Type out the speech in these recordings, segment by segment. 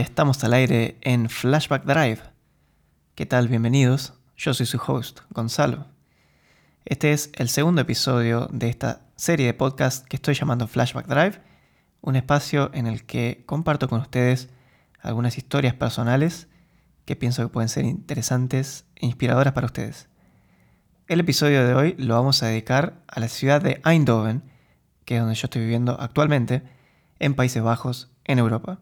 estamos al aire en Flashback Drive. ¿Qué tal? Bienvenidos. Yo soy su host, Gonzalo. Este es el segundo episodio de esta serie de podcast que estoy llamando Flashback Drive, un espacio en el que comparto con ustedes algunas historias personales que pienso que pueden ser interesantes e inspiradoras para ustedes. El episodio de hoy lo vamos a dedicar a la ciudad de Eindhoven, que es donde yo estoy viviendo actualmente, en Países Bajos, en Europa.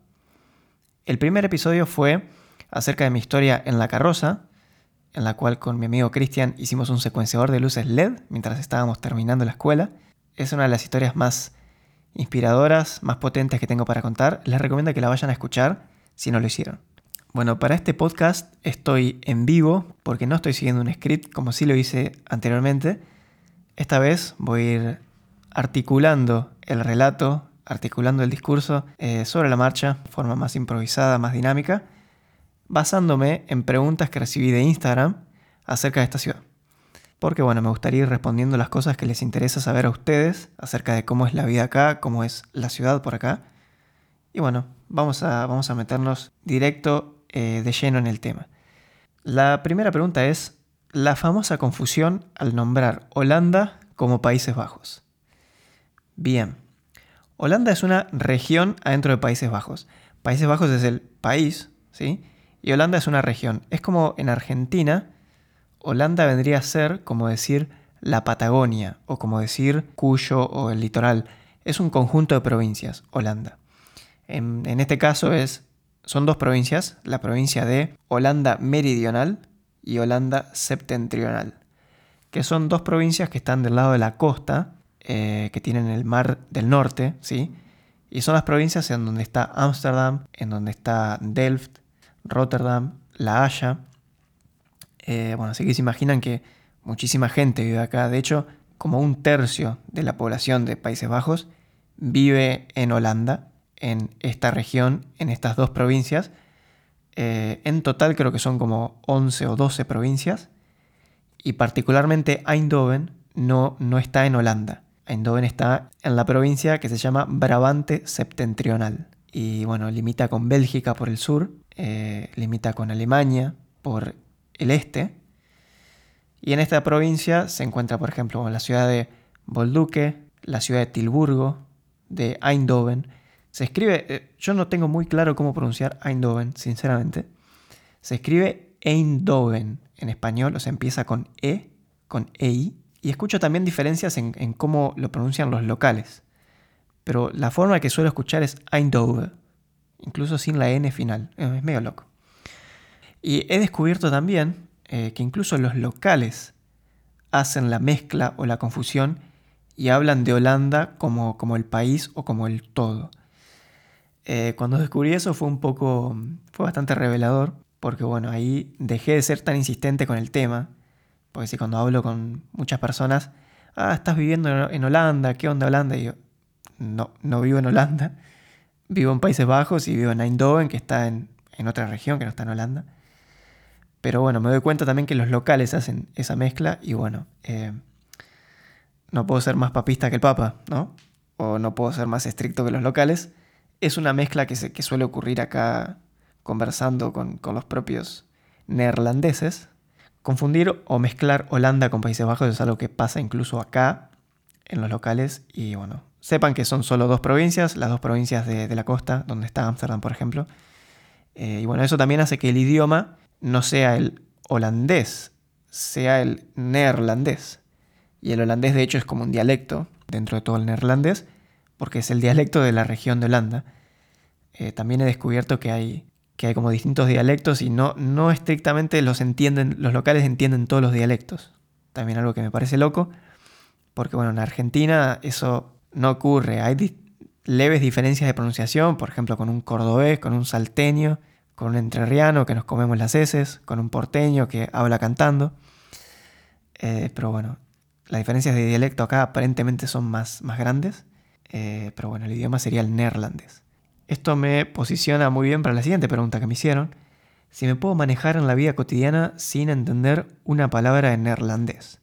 El primer episodio fue acerca de mi historia en la carroza, en la cual con mi amigo Cristian hicimos un secuenciador de luces LED mientras estábamos terminando la escuela. Es una de las historias más inspiradoras, más potentes que tengo para contar. Les recomiendo que la vayan a escuchar si no lo hicieron. Bueno, para este podcast estoy en vivo porque no estoy siguiendo un script como sí lo hice anteriormente. Esta vez voy a ir articulando el relato articulando el discurso eh, sobre la marcha, de forma más improvisada, más dinámica, basándome en preguntas que recibí de Instagram acerca de esta ciudad. Porque bueno, me gustaría ir respondiendo las cosas que les interesa saber a ustedes acerca de cómo es la vida acá, cómo es la ciudad por acá. Y bueno, vamos a, vamos a meternos directo eh, de lleno en el tema. La primera pregunta es la famosa confusión al nombrar Holanda como Países Bajos. Bien, Holanda es una región adentro de Países Bajos. Países Bajos es el país, ¿sí? Y Holanda es una región. Es como en Argentina, Holanda vendría a ser como decir la Patagonia o como decir Cuyo o el litoral. Es un conjunto de provincias, Holanda. En, en este caso es, son dos provincias, la provincia de Holanda Meridional y Holanda Septentrional, que son dos provincias que están del lado de la costa eh, que tienen el mar del norte, ¿sí? Y son las provincias en donde está Ámsterdam, en donde está Delft, Rotterdam, La Haya. Eh, bueno, así que se imaginan que muchísima gente vive acá. De hecho, como un tercio de la población de Países Bajos vive en Holanda, en esta región, en estas dos provincias. Eh, en total creo que son como 11 o 12 provincias. Y particularmente Eindhoven no, no está en Holanda. Eindhoven está en la provincia que se llama Brabante Septentrional. Y bueno, limita con Bélgica por el sur, eh, limita con Alemania por el este. Y en esta provincia se encuentra, por ejemplo, la ciudad de Bolduque, la ciudad de Tilburgo, de Eindhoven. Se escribe, eh, yo no tengo muy claro cómo pronunciar Eindhoven, sinceramente. Se escribe Eindhoven en español, o sea, empieza con E, con EI, y escucho también diferencias en, cómo lo pronuncian los locales. Pero la forma que suelo escuchar es Eindhoven, incluso sin la N final. Es medio loco. Y he descubierto también eh, que incluso los locales hacen la mezcla o la confusión y hablan de Holanda como, como el país o como el todo. Eh, cuando descubrí eso fue un poco, fue bastante revelador, porque bueno, ahí dejé de ser tan insistente con el tema porque si cuando hablo con muchas personas, ah, estás viviendo en Holanda, ¿qué onda Holanda? Y yo, no, no vivo en Holanda. Vivo en Países Bajos y vivo en Eindhoven, que está en, otra región que no está en Holanda. Pero bueno, me doy cuenta también que los locales hacen esa mezcla y bueno, eh, no puedo ser más papista que el Papa, ¿no? O no puedo ser más estricto que los locales. Es una mezcla que, se, que suele ocurrir acá conversando con, con los propios neerlandeses, Confundir o mezclar Holanda con Países Bajos es algo que pasa incluso acá, en los locales, y bueno, sepan que son solo dos provincias, las dos provincias de, la costa, donde está Ámsterdam, por ejemplo. Eh, y bueno, eso también hace que el idioma no sea el holandés, sea el neerlandés. Y el holandés de hecho es como un dialecto dentro de todo el neerlandés, porque es el dialecto de la región de Holanda. Eh, también he descubierto que hay que hay como distintos dialectos y no, no estrictamente los entienden, los locales entienden todos los dialectos. También algo que me parece loco, porque bueno, en Argentina eso no ocurre. Hay leves diferencias de pronunciación, por ejemplo, con un cordobés, con un salteño, con un entrerriano que nos comemos las heces, con un porteño que habla cantando. Eh, pero bueno, las diferencias de dialecto acá aparentemente son más, más grandes. Eh, pero bueno, el idioma sería el neerlandés. Esto me posiciona muy bien para la siguiente pregunta que me hicieron. Si me puedo manejar en la vida cotidiana sin entender una palabra en neerlandés.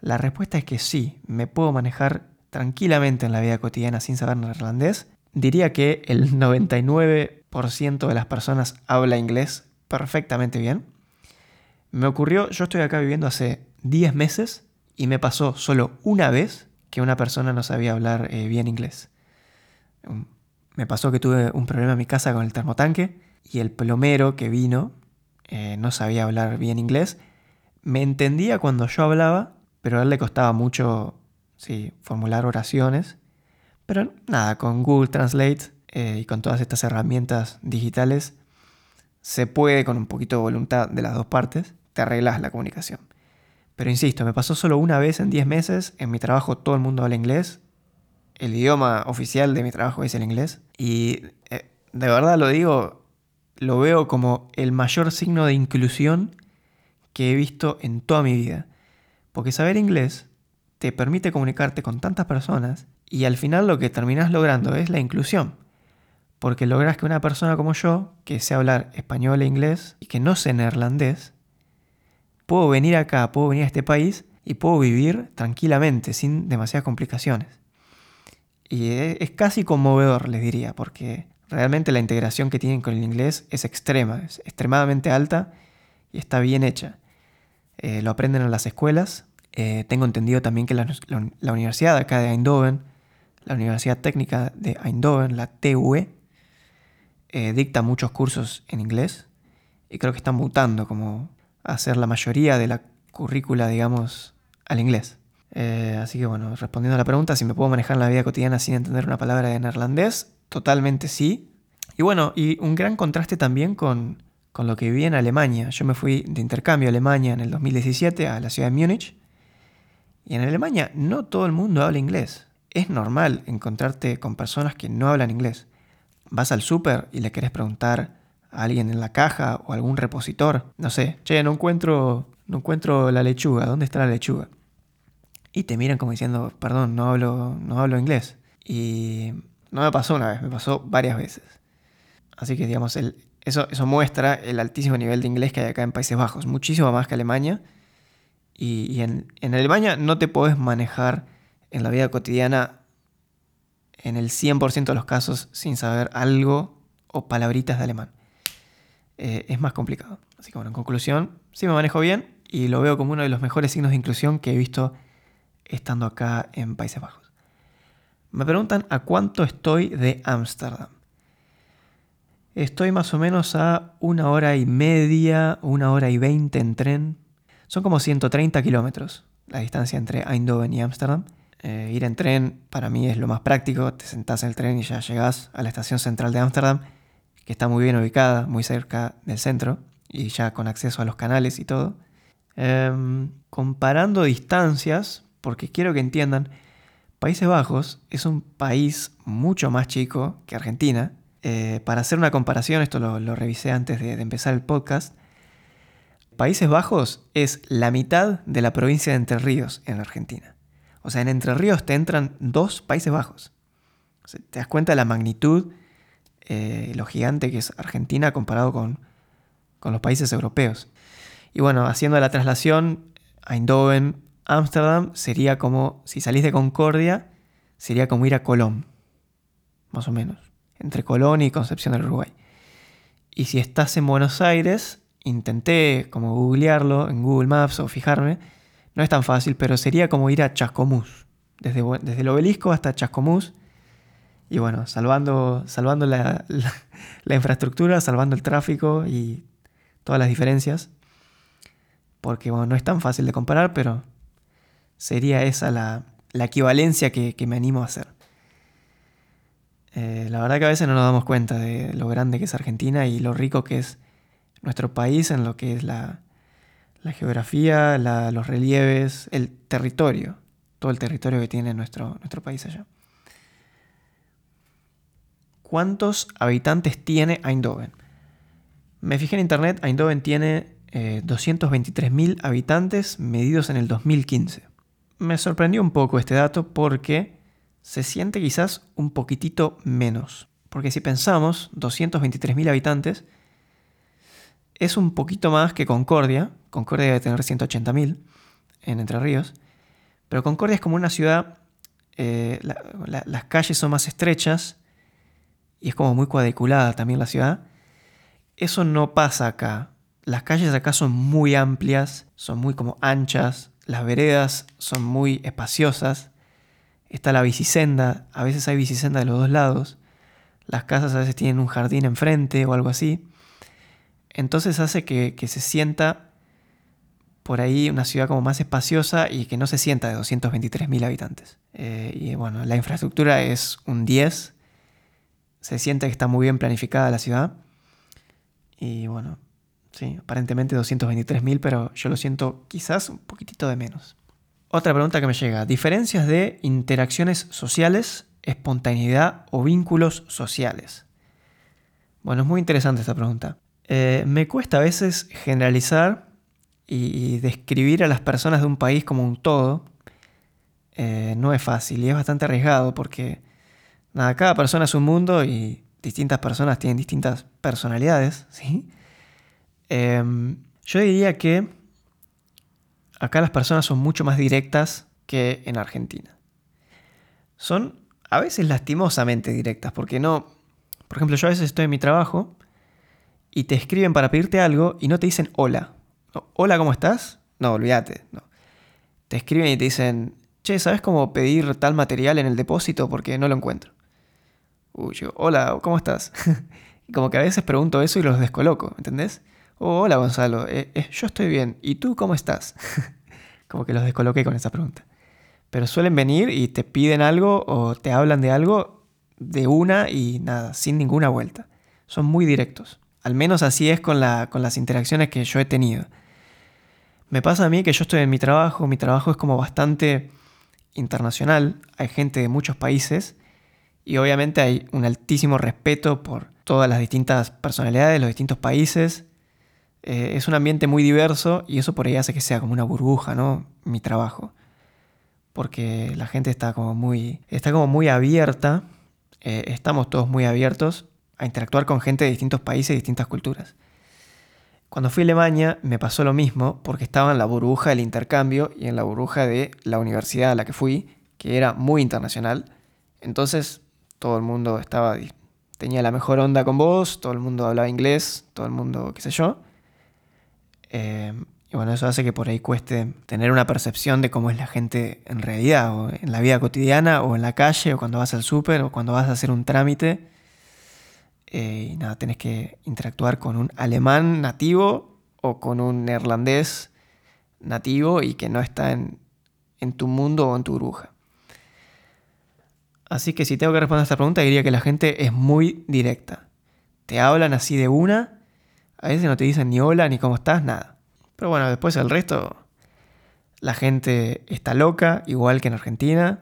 La respuesta es que sí, me puedo manejar tranquilamente en la vida cotidiana sin saber neerlandés. Diría que el 99% 90% de las personas habla inglés perfectamente bien. Me ocurrió, yo estoy acá viviendo hace 10 meses y me pasó solo una vez que una persona no sabía hablar eh, bien inglés. Me pasó que tuve un problema en mi casa con el termotanque y el plomero que vino eh, no sabía hablar bien inglés. Me entendía cuando yo hablaba, pero a él le costaba mucho sí, formular oraciones. Pero nada, con Google Translate eh, y con todas estas herramientas digitales se puede con un poquito de voluntad de las dos partes, te arreglas la comunicación. Pero insisto, me pasó solo una vez en 10 meses, en mi trabajo todo el mundo habla inglés, el idioma oficial de mi trabajo es el inglés, y eh, de verdad lo digo, lo veo como el mayor signo de inclusión que he visto en toda mi vida. Porque saber inglés te permite comunicarte con tantas personas y al final lo que terminas logrando es la inclusión. Porque logras que una persona como yo, que sé hablar español e inglés y que no sé neerlandés, puedo venir acá, puedo venir a este país y puedo vivir tranquilamente, sin demasiadas complicaciones. Y es casi conmovedor, les diría, porque realmente la integración que tienen con el inglés es extrema, es extremadamente alta y está bien hecha. Eh, lo aprenden en las escuelas. Eh, tengo entendido también que la, universidad acá de Eindhoven, la Universidad Técnica de Eindhoven, la TUE, eh, dicta muchos cursos en inglés y creo que están mutando como hacer la mayoría de la currícula, digamos, al inglés. Eh, así que bueno, respondiendo a la pregunta, si me puedo manejar en la vida cotidiana sin entender una palabra de neerlandés, totalmente sí. Y bueno, y un gran contraste también con, con lo que viví en Alemania. Yo me fui de intercambio a Alemania en el 2017 a la ciudad de Múnich. Y en Alemania no todo el mundo habla inglés. Es normal encontrarte con personas que no hablan inglés. Vas al súper y le querés preguntar alguien en la caja o algún repositor. No sé, che, no encuentro, no encuentro la lechuga, ¿dónde está la lechuga? Y te miran como diciendo, perdón, no hablo, no hablo inglés. Y no me pasó una vez, me pasó varias veces. Así que digamos, el, eso, eso muestra el altísimo nivel de inglés que hay acá en Países Bajos, muchísimo más que Alemania. Y, en, en Alemania no te podés manejar en la vida cotidiana en el 100% de los casos sin saber algo o palabritas de alemán. Eh, es más complicado. Así que bueno, en conclusión, sí me manejo bien y lo veo como uno de los mejores signos de inclusión que he visto estando acá en Países Bajos. Me preguntan a cuánto estoy de Ámsterdam. Estoy más o menos a una hora y media, una hora y veinte en tren. Son como 130 kilómetros la distancia entre Eindhoven y Ámsterdam. Eh, ir en tren para mí es lo más práctico. Te sentás en el tren y ya llegás a la estación central de Ámsterdam que está muy bien ubicada, muy cerca del centro y ya con acceso a los canales y todo. Em, comparando distancias, porque quiero que entiendan, Países Bajos es un país mucho más chico que Argentina. Eh, para hacer una comparación, esto lo, revisé antes de, empezar el podcast, Países Bajos es la mitad de la provincia de Entre Ríos en Argentina. O sea, en Entre Ríos te entran dos Países Bajos. te das cuenta de la magnitud eh, lo gigante que es Argentina comparado con, los países europeos. Y bueno, haciendo la traslación, Eindhoven, Ámsterdam sería como, si salís de Concordia, sería como ir a Colón, más o menos, entre Colón y Concepción del Uruguay. Y si estás en Buenos Aires, intenté como googlearlo en Google Maps o fijarme, no es tan fácil, pero sería como ir a Chascomús, desde, desde el obelisco hasta Chascomús, y bueno, salvando, salvando la, infraestructura, salvando el tráfico y todas las diferencias. Porque bueno, no es tan fácil de comparar, pero sería esa la, equivalencia que, me animo a hacer. Eh, la verdad que a veces no nos damos cuenta de lo grande que es Argentina y lo rico que es nuestro país en lo que es la, geografía, los relieves, el territorio, todo el territorio que tiene nuestro, nuestro país allá. ¿Cuántos habitantes tiene Eindhoven? Me fijé en internet, Eindhoven tiene 223.000 eh, habitantes medidos en el 2015. Me sorprendió un poco este dato porque se siente quizás un poquitito menos. Porque si pensamos, 223.000 habitantes es un poquito más que Concordia. Concordia debe tener 180.000 en Entre Ríos. Pero Concordia es como una ciudad, eh, las calles son más estrechas y es como muy cuadriculada también la ciudad. Eso no pasa acá. Las calles acá son muy amplias, son muy como anchas, las veredas son muy espaciosas, está la bicisenda, a veces hay bicisenda de los dos lados, las casas a veces tienen un jardín enfrente o algo así. Entonces hace que, se sienta por ahí una ciudad como más espaciosa y que no se sienta de 223.000 habitantes. Eh, y bueno, la infraestructura es un 10, se siente que está muy bien planificada la ciudad. Y bueno, sí, aparentemente 223.000, pero yo lo siento quizás un poquitito de menos. Otra pregunta que me llega, diferencias de interacciones sociales, espontaneidad o vínculos sociales. Bueno, es muy interesante esta pregunta. Eh, me cuesta a veces generalizar y, describir a las personas de un país como un todo. Eh, no es fácil y es bastante arriesgado porque nada, cada persona es un mundo y distintas personas tienen distintas personalidades. ¿sí? Em, yo diría que acá las personas son mucho más directas que en Argentina. Son a veces lastimosamente directas, porque no... Por ejemplo, yo a veces estoy en mi trabajo y te escriben para pedirte algo y no te dicen hola. hola, ¿cómo estás? No, olvídate. No. Te escriben y te dicen, che, ¿sabes cómo pedir tal material en el depósito? Porque no lo encuentro. Uy, hola, ¿cómo estás? como que a veces pregunto eso y los descoloco, ¿entendés? Hola Gonzalo, eh, eh, yo estoy bien. ¿Y tú cómo estás? como que los descoloqué con esa pregunta. Pero suelen venir y te piden algo o te hablan de algo de una y nada, sin ninguna vuelta. Son muy directos. Al menos así es con, con las interacciones que yo he tenido. Me pasa a mí que yo estoy en mi trabajo, mi trabajo es como bastante internacional, hay gente de muchos países y obviamente hay un altísimo respeto por todas las distintas personalidades, los distintos países. Eh, es un ambiente muy diverso y eso por ahí hace que sea como una burbuja, ¿no? Mi trabajo. Porque la gente está como muy, está como muy abierta, eh, estamos todos muy abiertos a interactuar con gente de distintos países y distintas culturas. Cuando fui a Alemania me pasó lo mismo porque estaba en la burbuja del intercambio y en la burbuja de la universidad a la que fui, que era muy internacional. Entonces todo el mundo estaba tenía la mejor onda con vos, todo el mundo hablaba inglés, todo el mundo, qué sé yo. Eh, y bueno, eso hace que por ahí cueste tener una percepción de cómo es la gente en realidad, o en la vida cotidiana, o en la calle, o cuando vas al súper, o cuando vas a hacer un trámite. Eh, y nada, tenés que interactuar con un alemán nativo o con un neerlandés nativo y que no está en, tu mundo o en tu burbuja. Así que si tengo que responder a esta pregunta, diría que la gente es muy directa. Te hablan así de una, a veces no te dicen ni hola, ni cómo estás, nada. Pero bueno, después el resto, la gente está loca, igual que en Argentina.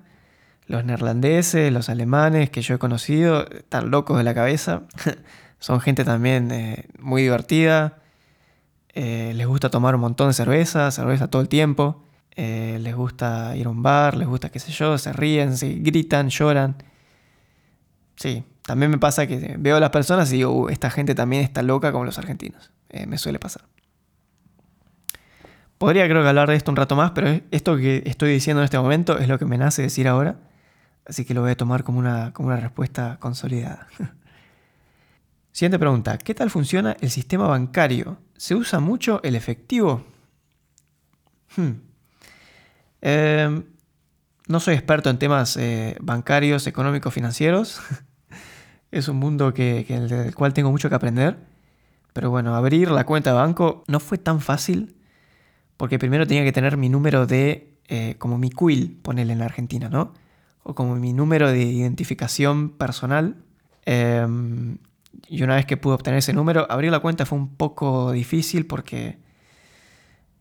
Los neerlandeses, los alemanes que yo he conocido están locos de la cabeza. Son gente también eh, muy divertida. Eh, les gusta tomar un montón de cerveza, cerveza todo el tiempo. Eh, les gusta ir a un bar, les gusta qué sé yo, se ríen, se gritan, lloran. Sí, también me pasa que veo a las personas y digo, uh, esta gente también está loca como los argentinos. me suele pasar. Podría creo que hablar de esto un rato más, pero esto que estoy diciendo en este momento es lo que me nace decir ahora. Así que lo voy a tomar como una, como una respuesta consolidada. Siguiente pregunta. ¿Qué tal funciona el sistema bancario? ¿Se usa mucho el efectivo? Hmm. Em, no soy experto en temas eh, bancarios, económicos, financieros. es un mundo que, del cual tengo mucho que aprender. Pero bueno, abrir la cuenta de banco no fue tan fácil porque primero tenía que tener mi número de, eh, como mi quill, ponele en la Argentina, ¿no? o como mi número de identificación personal. Em, y una vez que pude obtener ese número, abrir la cuenta fue un poco difícil porque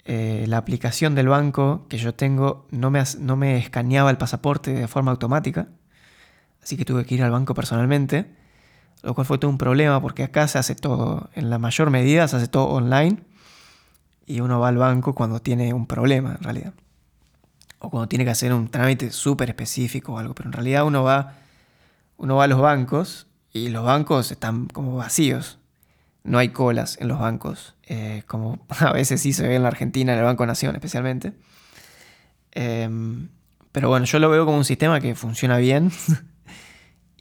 eh, la aplicación del banco que yo tengo no me, no me escaneaba el pasaporte de forma automática. Así que tuve que ir al banco personalmente, lo cual fue todo un problema porque acá se hace todo, en la mayor medida se hace todo online y uno va al banco cuando tiene un problema en realidad o cuando tiene que hacer un trámite súper específico o algo, pero en realidad uno va, uno va a los bancos y los bancos están como vacíos. No hay colas en los bancos, eh, como a veces sí se ve en la Argentina, en el Banco Nación especialmente. Em, pero bueno, yo lo veo como un sistema que funciona bien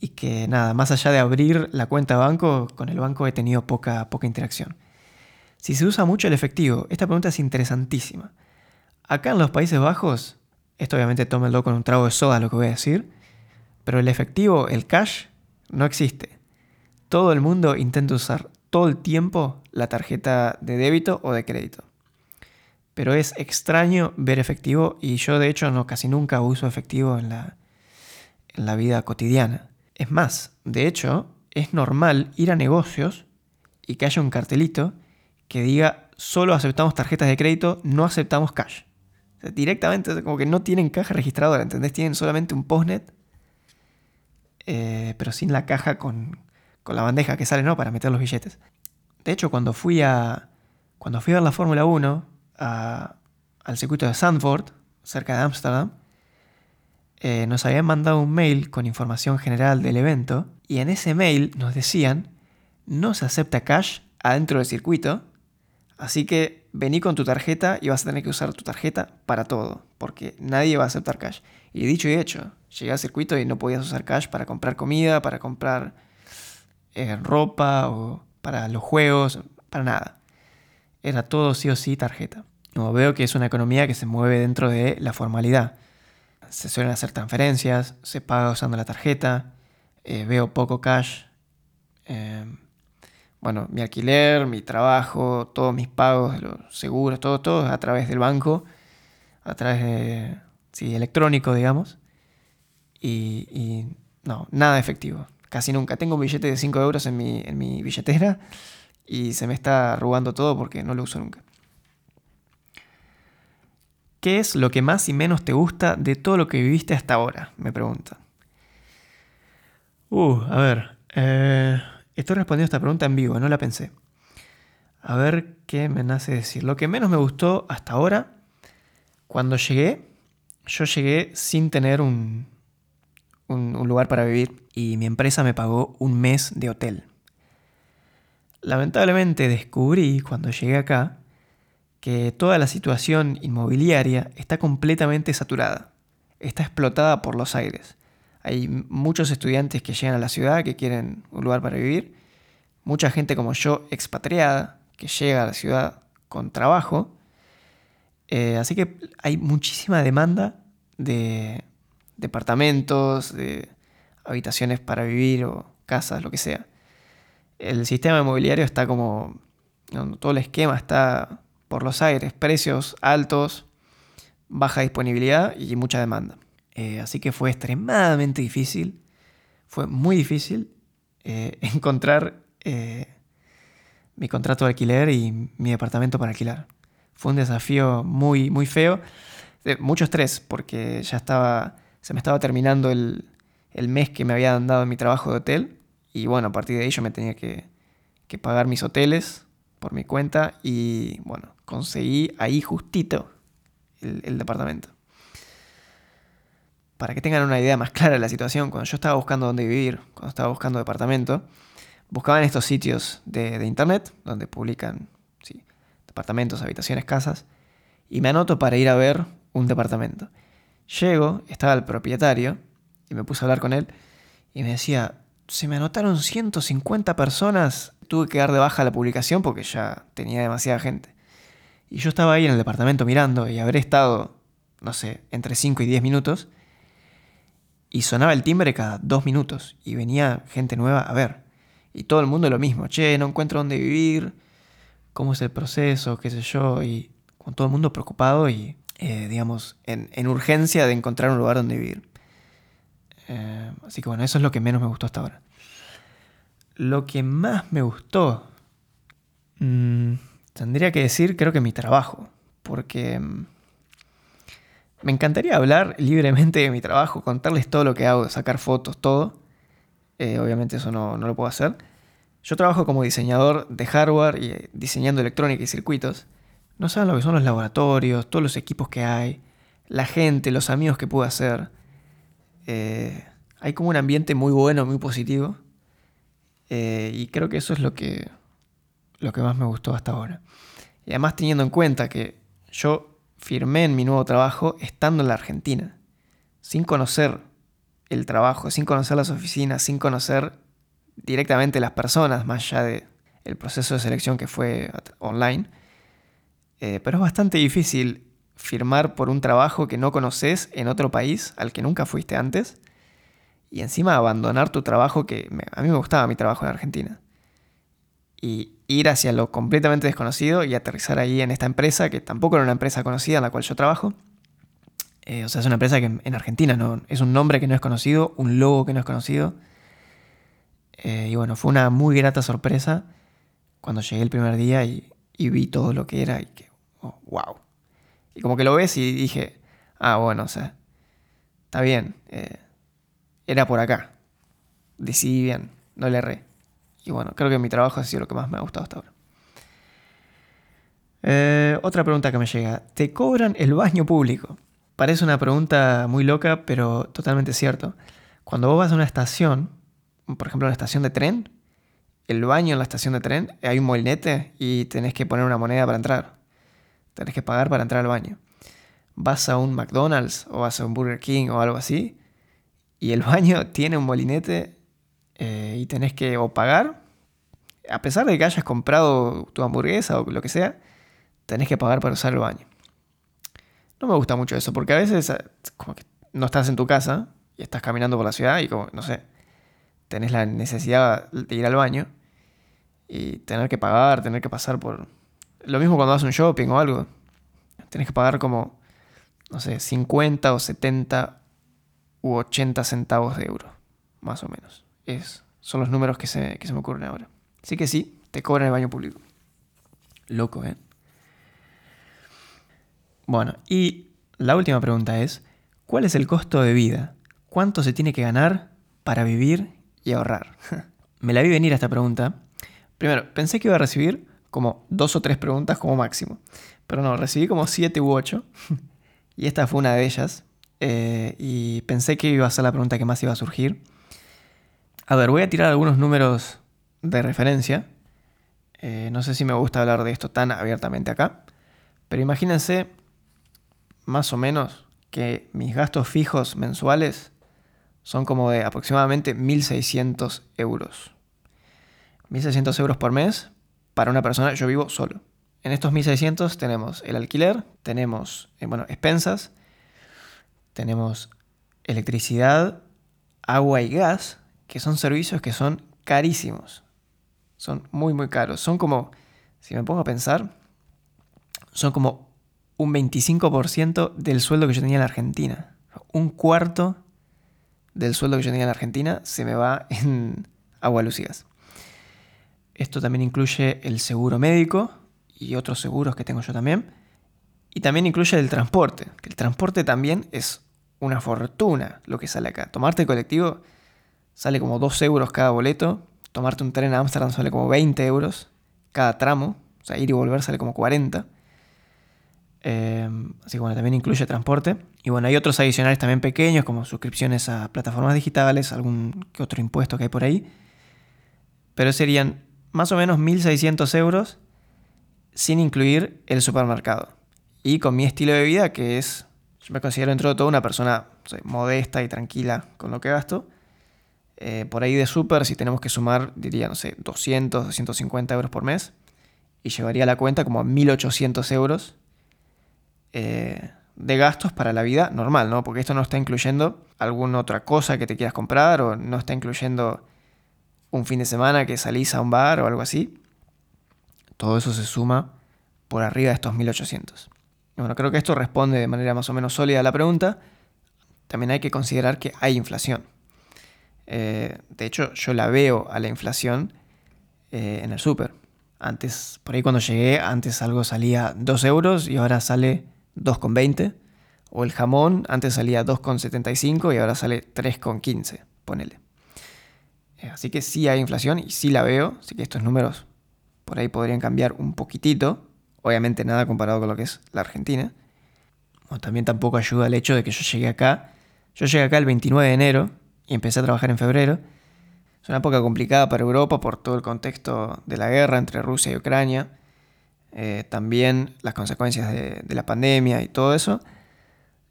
y que nada, más allá de abrir la cuenta de banco, con el banco he tenido poca, poca interacción. Si se usa mucho el efectivo, esta pregunta es interesantísima. Acá en los Países Bajos, esto obviamente tómenlo con un trago de soda lo que voy a decir, pero el efectivo, el cash, no existe. Todo el mundo intenta usar todo el tiempo la tarjeta de débito o de crédito. Pero es extraño ver efectivo y yo de hecho no casi nunca uso efectivo en la, en la vida cotidiana. Es más, de hecho, es normal ir a negocios y que haya un cartelito que diga solo aceptamos tarjetas de crédito, no aceptamos cash. directamente, como que no tienen caja registradora, ¿entendés? Tienen solamente un postnet, eh, pero sin la caja con, la bandeja que sale, ¿no? Para meter los billetes. De hecho, cuando fui a, cuando fui a la Fórmula 1 al circuito de Sandford, cerca de Ámsterdam, eh, nos habían mandado un mail con información general del evento y en ese mail nos decían no se acepta cash adentro del circuito, así que vení con tu tarjeta y vas a tener que usar tu tarjeta para todo, porque nadie va a aceptar cash. Y dicho y hecho, llegué al circuito y no podías usar cash para comprar comida, para comprar eh, ropa o para los juegos, para nada. Era todo sí o sí tarjeta. Como veo que es una economía que se mueve dentro de la formalidad se suelen hacer transferencias, se paga usando la tarjeta, eh, veo poco cash. Eh, bueno, mi alquiler, mi trabajo, todos mis pagos, los seguros, todo, todo a través del banco, a través de, sí, electrónico, digamos. Y, no, nada efectivo, casi nunca. Tengo un billete de 5 euros en mi, en mi billetera y se me está arrugando todo porque no lo uso nunca. ¿Qué es lo que más y menos te gusta de todo lo que viviste hasta ahora? Me pregunta. Uh, a ver. Eh, estoy respondiendo esta pregunta en vivo, no la pensé. A ver qué me nace decir. Lo que menos me gustó hasta ahora, cuando llegué, yo llegué sin tener un, un lugar para vivir y mi empresa me pagó un mes de hotel. Lamentablemente descubrí cuando llegué acá que toda la situación inmobiliaria está completamente saturada, está explotada por los aires. Hay muchos estudiantes que llegan a la ciudad que quieren un lugar para vivir, mucha gente como yo expatriada que llega a la ciudad con trabajo, eh, así que hay muchísima demanda de departamentos, de habitaciones para vivir o casas, lo que sea. El sistema inmobiliario está como, todo el esquema está por los aires, precios altos, baja disponibilidad y mucha demanda. Eh, así que fue extremadamente difícil, fue muy difícil eh, encontrar eh, mi contrato de alquiler y mi departamento para alquilar. Fue un desafío muy, muy feo, mucho estrés, porque ya estaba, se me estaba terminando el, el mes que me habían dado en mi trabajo de hotel, y bueno, a partir de ahí yo me tenía que, que pagar mis hoteles por mi cuenta y bueno, conseguí ahí justito el, departamento. Para que tengan una idea más clara de la situación, cuando yo estaba buscando dónde vivir, cuando estaba buscando departamento, buscaba en estos sitios de, internet donde publican departamentos, habitaciones, casas, y me anoto para ir a ver un departamento. Llego, estaba el propietario, y me puse a hablar con él, y me decía, se me anotaron 150 personas, tuve que dar de baja la publicación porque ya tenía demasiada gente. Y yo estaba ahí en el departamento mirando y habré estado, no sé, entre 5 y 10 minutos. Y sonaba el timbre cada dos minutos y venía gente nueva a ver. Y todo el mundo lo mismo, che, no encuentro dónde vivir, cómo es el proceso, qué sé yo. Y con todo el mundo preocupado y, eh, digamos, en, urgencia de encontrar un lugar donde vivir. Eh, así que bueno, eso es lo que menos me gustó hasta ahora. Lo que más me gustó... Mmm, Tendría que decir, creo que mi trabajo, porque mm, me encantaría hablar libremente de mi trabajo, contarles todo lo que hago, sacar fotos, todo. Eh, obviamente eso no, lo puedo hacer. Yo trabajo como diseñador de hardware y eh, diseñando electrónica y circuitos. No saben lo que son los laboratorios, todos los equipos que hay, la gente, los amigos que puedo hacer. Eh, hay como un ambiente muy bueno, muy positivo. Y creo que eso es lo que, lo que más me gustó hasta ahora. Y además teniendo en cuenta que yo firmé en mi nuevo trabajo estando en la Argentina, sin conocer el trabajo, sin conocer las oficinas, sin conocer directamente las personas, más allá del el proceso de selección que fue online. Eh, pero es bastante difícil firmar por un trabajo que no conoces en otro país al que nunca fuiste antes y encima abandonar tu trabajo que a mí me gustaba mi trabajo en Argentina y ir hacia lo completamente desconocido y aterrizar ahí en esta empresa que tampoco era una empresa conocida en la cual yo trabajo. Eh, o sea, es una empresa que en Argentina no, es un nombre que no es conocido, un logo que no es conocido. Eh, y bueno, fue una muy grata sorpresa cuando llegué el primer día y, vi todo lo que era y que, wow. Oh, y como que lo ves y dije, ah, bueno, o sea, está bien, eh, era por acá. Decidí bien, no le erré. Y bueno, creo que mi trabajo ha sido lo que más me ha gustado hasta ahora. Eh, otra pregunta que me llega. ¿Te cobran el baño público? Parece una pregunta muy loca, pero totalmente cierto. Cuando vos vas a una estación, por ejemplo, una estación de tren, el baño en la estación de tren, hay un molinete y tenés que poner una moneda para entrar. Tenés que pagar para entrar al baño. Vas a un McDonald's o vas a un Burger King o algo así, y el baño tiene un molinete eh, y tenés que pagar, a pesar de que hayas comprado tu hamburguesa o lo que sea, tenés que pagar para usar el baño. No me gusta mucho eso, porque a veces eh, como que no estás en tu casa y estás caminando por la ciudad y como, no sé, tenés la necesidad de ir al baño y tener que pagar, tener que pasar por... Lo mismo cuando vas a un shopping o algo. Tenés que pagar como, no sé, 50 o 70 u 80 centavos de euro, más o menos son los números que se, me ocurren ahora. Así que sí, te cobran el baño público. Loco, ¿eh? Bueno, y la última pregunta es, ¿cuál es el costo de vida? ¿Cuánto se tiene que ganar para vivir y ahorrar? me la vi venir a esta pregunta. Primero, pensé que iba a recibir como dos o tres preguntas como máximo. Pero no, recibí como siete u ocho. y esta fue una de ellas. Eh, y pensé que iba a ser la pregunta que más iba a surgir. A ver, voy a tirar algunos números de referencia. Eh, no sé si me gusta hablar de esto tan abiertamente acá, pero imagínense más o menos que mis gastos fijos mensuales son como de aproximadamente 1.600 euros. 1.600 euros por mes para una persona, yo vivo solo. En estos 1.600 tenemos el alquiler, tenemos, eh, bueno, expensas, tenemos electricidad, agua y gas, que son servicios que son carísimos. Son muy, muy caros. Son como, si me pongo a pensar, son como un 25% del sueldo que yo tenía en Argentina. Un cuarto del sueldo que yo tenía en Argentina se me va en agua lucidas. Esto también incluye el seguro médico y otros seguros que tengo yo también. Y también incluye el transporte, el transporte también es una fortuna lo que sale acá. Tomarte el colectivo sale como 2 euros cada boleto. Tomarte un tren a Ámsterdam sale como 20 euros cada tramo. O sea, ir y volver sale como 40. Em, así que bueno, también incluye transporte. Y bueno, hay otros adicionales también pequeños, como suscripciones a plataformas digitales, algún que otro impuesto que hay por ahí. Pero serían más o menos 1.600 euros sin incluir el supermercado. Y con mi estilo de vida, que es, yo me considero dentro de todo una persona modesta y tranquila con lo que gasto. Eh, por ahí de súper, si tenemos que sumar, diría, no sé, 200, 250 euros por mes. Y llevaría la cuenta como a 1800 euros eh, de gastos para la vida normal, ¿no? Porque esto no está incluyendo alguna otra cosa que te quieras comprar o no está incluyendo un fin de semana que salís a un bar o algo así. Todo eso se suma por arriba de estos 1800. Bueno, creo que esto responde de manera más o menos sólida a la pregunta. También hay que considerar que hay inflación. Eh, de hecho, yo la veo a la inflación eh, en el súper. Antes, por ahí cuando llegué, antes algo salía 2 euros y ahora sale 2,20. O el jamón, antes salía 2,75 y ahora sale 3,15, ponele. Eh, así que sí hay inflación y sí la veo, así que estos números por ahí podrían cambiar un poquitito. Obviamente nada comparado con lo que es la Argentina. también tampoco ayuda el hecho de que yo llegué acá. Yo llegué acá el 29 de enero y empecé a trabajar en febrero. Es una época complicada para Europa por todo el contexto de la guerra entre Rusia y Ucrania, eh, también las consecuencias de, la pandemia y todo eso.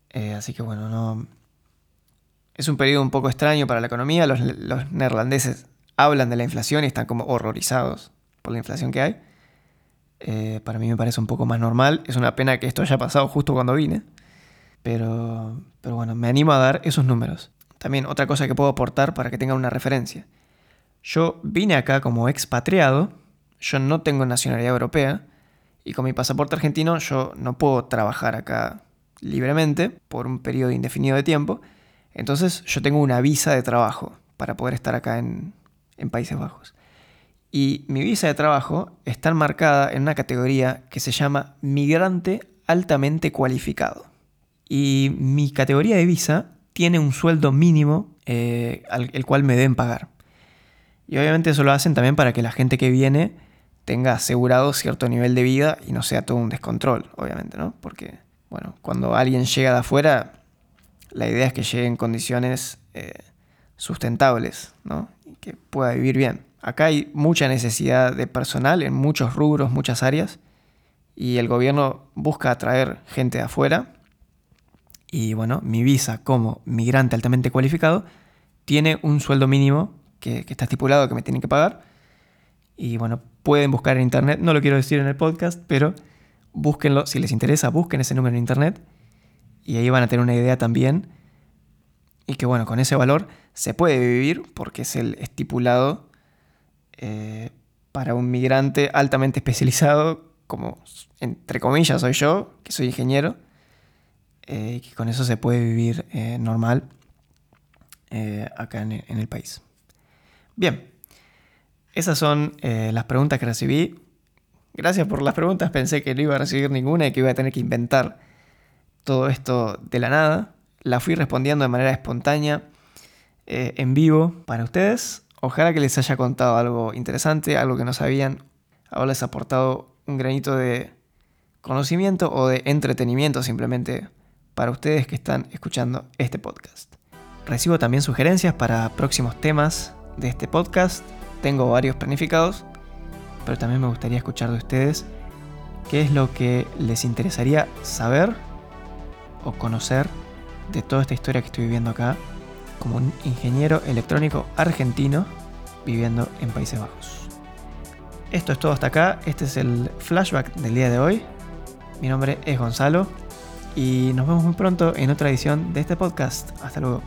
Eh, así que bueno, no... Es un periodo un poco extraño para la economía. Los, los neerlandeses hablan de la inflación y están como horrorizados por la inflación que hay. Eh, para mí me parece un poco más normal. Es una pena que esto haya pasado justo cuando vine. Pero, pero bueno, me animo a dar esos números. También otra cosa que puedo aportar para que tengan una referencia. Yo vine acá como expatriado, yo no tengo nacionalidad europea y con mi pasaporte argentino yo no puedo trabajar acá libremente por un periodo indefinido de tiempo. Entonces yo tengo una visa de trabajo para poder estar acá en, en Países Bajos. Y mi visa de trabajo está enmarcada en una categoría que se llama migrante altamente cualificado. Y mi categoría de visa tiene un sueldo mínimo eh, al, el cual me deben pagar. Y obviamente eso lo hacen también para que la gente que viene tenga asegurado cierto nivel de vida y no sea todo un descontrol, obviamente, ¿no? Porque, bueno, cuando alguien llega de afuera, la idea es que llegue en condiciones eh, sustentables, ¿no? Y que pueda vivir bien. Acá hay mucha necesidad de personal en muchos rubros, muchas áreas, y el gobierno busca atraer gente de afuera. Y bueno, mi visa como migrante altamente cualificado tiene un sueldo mínimo que, está estipulado que me tienen que pagar. Y bueno, pueden buscar en internet, no lo quiero decir en el podcast, pero búsquenlo, si les interesa, busquen ese número en internet y ahí van a tener una idea también. Y que bueno, con ese valor se puede vivir porque es el estipulado eh, para un migrante altamente especializado, como entre comillas soy yo, que soy ingeniero, eh, que con eso se puede vivir eh, normal acá en, el país. Bien, esas son las preguntas que recibí. Gracias por las preguntas, pensé que no iba a recibir ninguna y que iba a tener que inventar todo esto de la nada. La fui respondiendo de manera espontánea, en vivo, para ustedes. Ojalá que les haya contado algo interesante, algo que no sabían, ahora les aportado un granito de conocimiento o de entretenimiento simplemente para ustedes que están escuchando este podcast. Recibo también sugerencias para próximos temas de este podcast. Tengo varios planificados, pero también me gustaría escuchar de ustedes qué es lo que les interesaría saber o conocer de toda esta historia que estoy viviendo acá como un ingeniero electrónico argentino viviendo en Países Bajos. Esto es todo hasta acá, este es el flashback del día de hoy. Mi nombre es Gonzalo y nos vemos muy pronto en otra edición de este podcast. Hasta luego.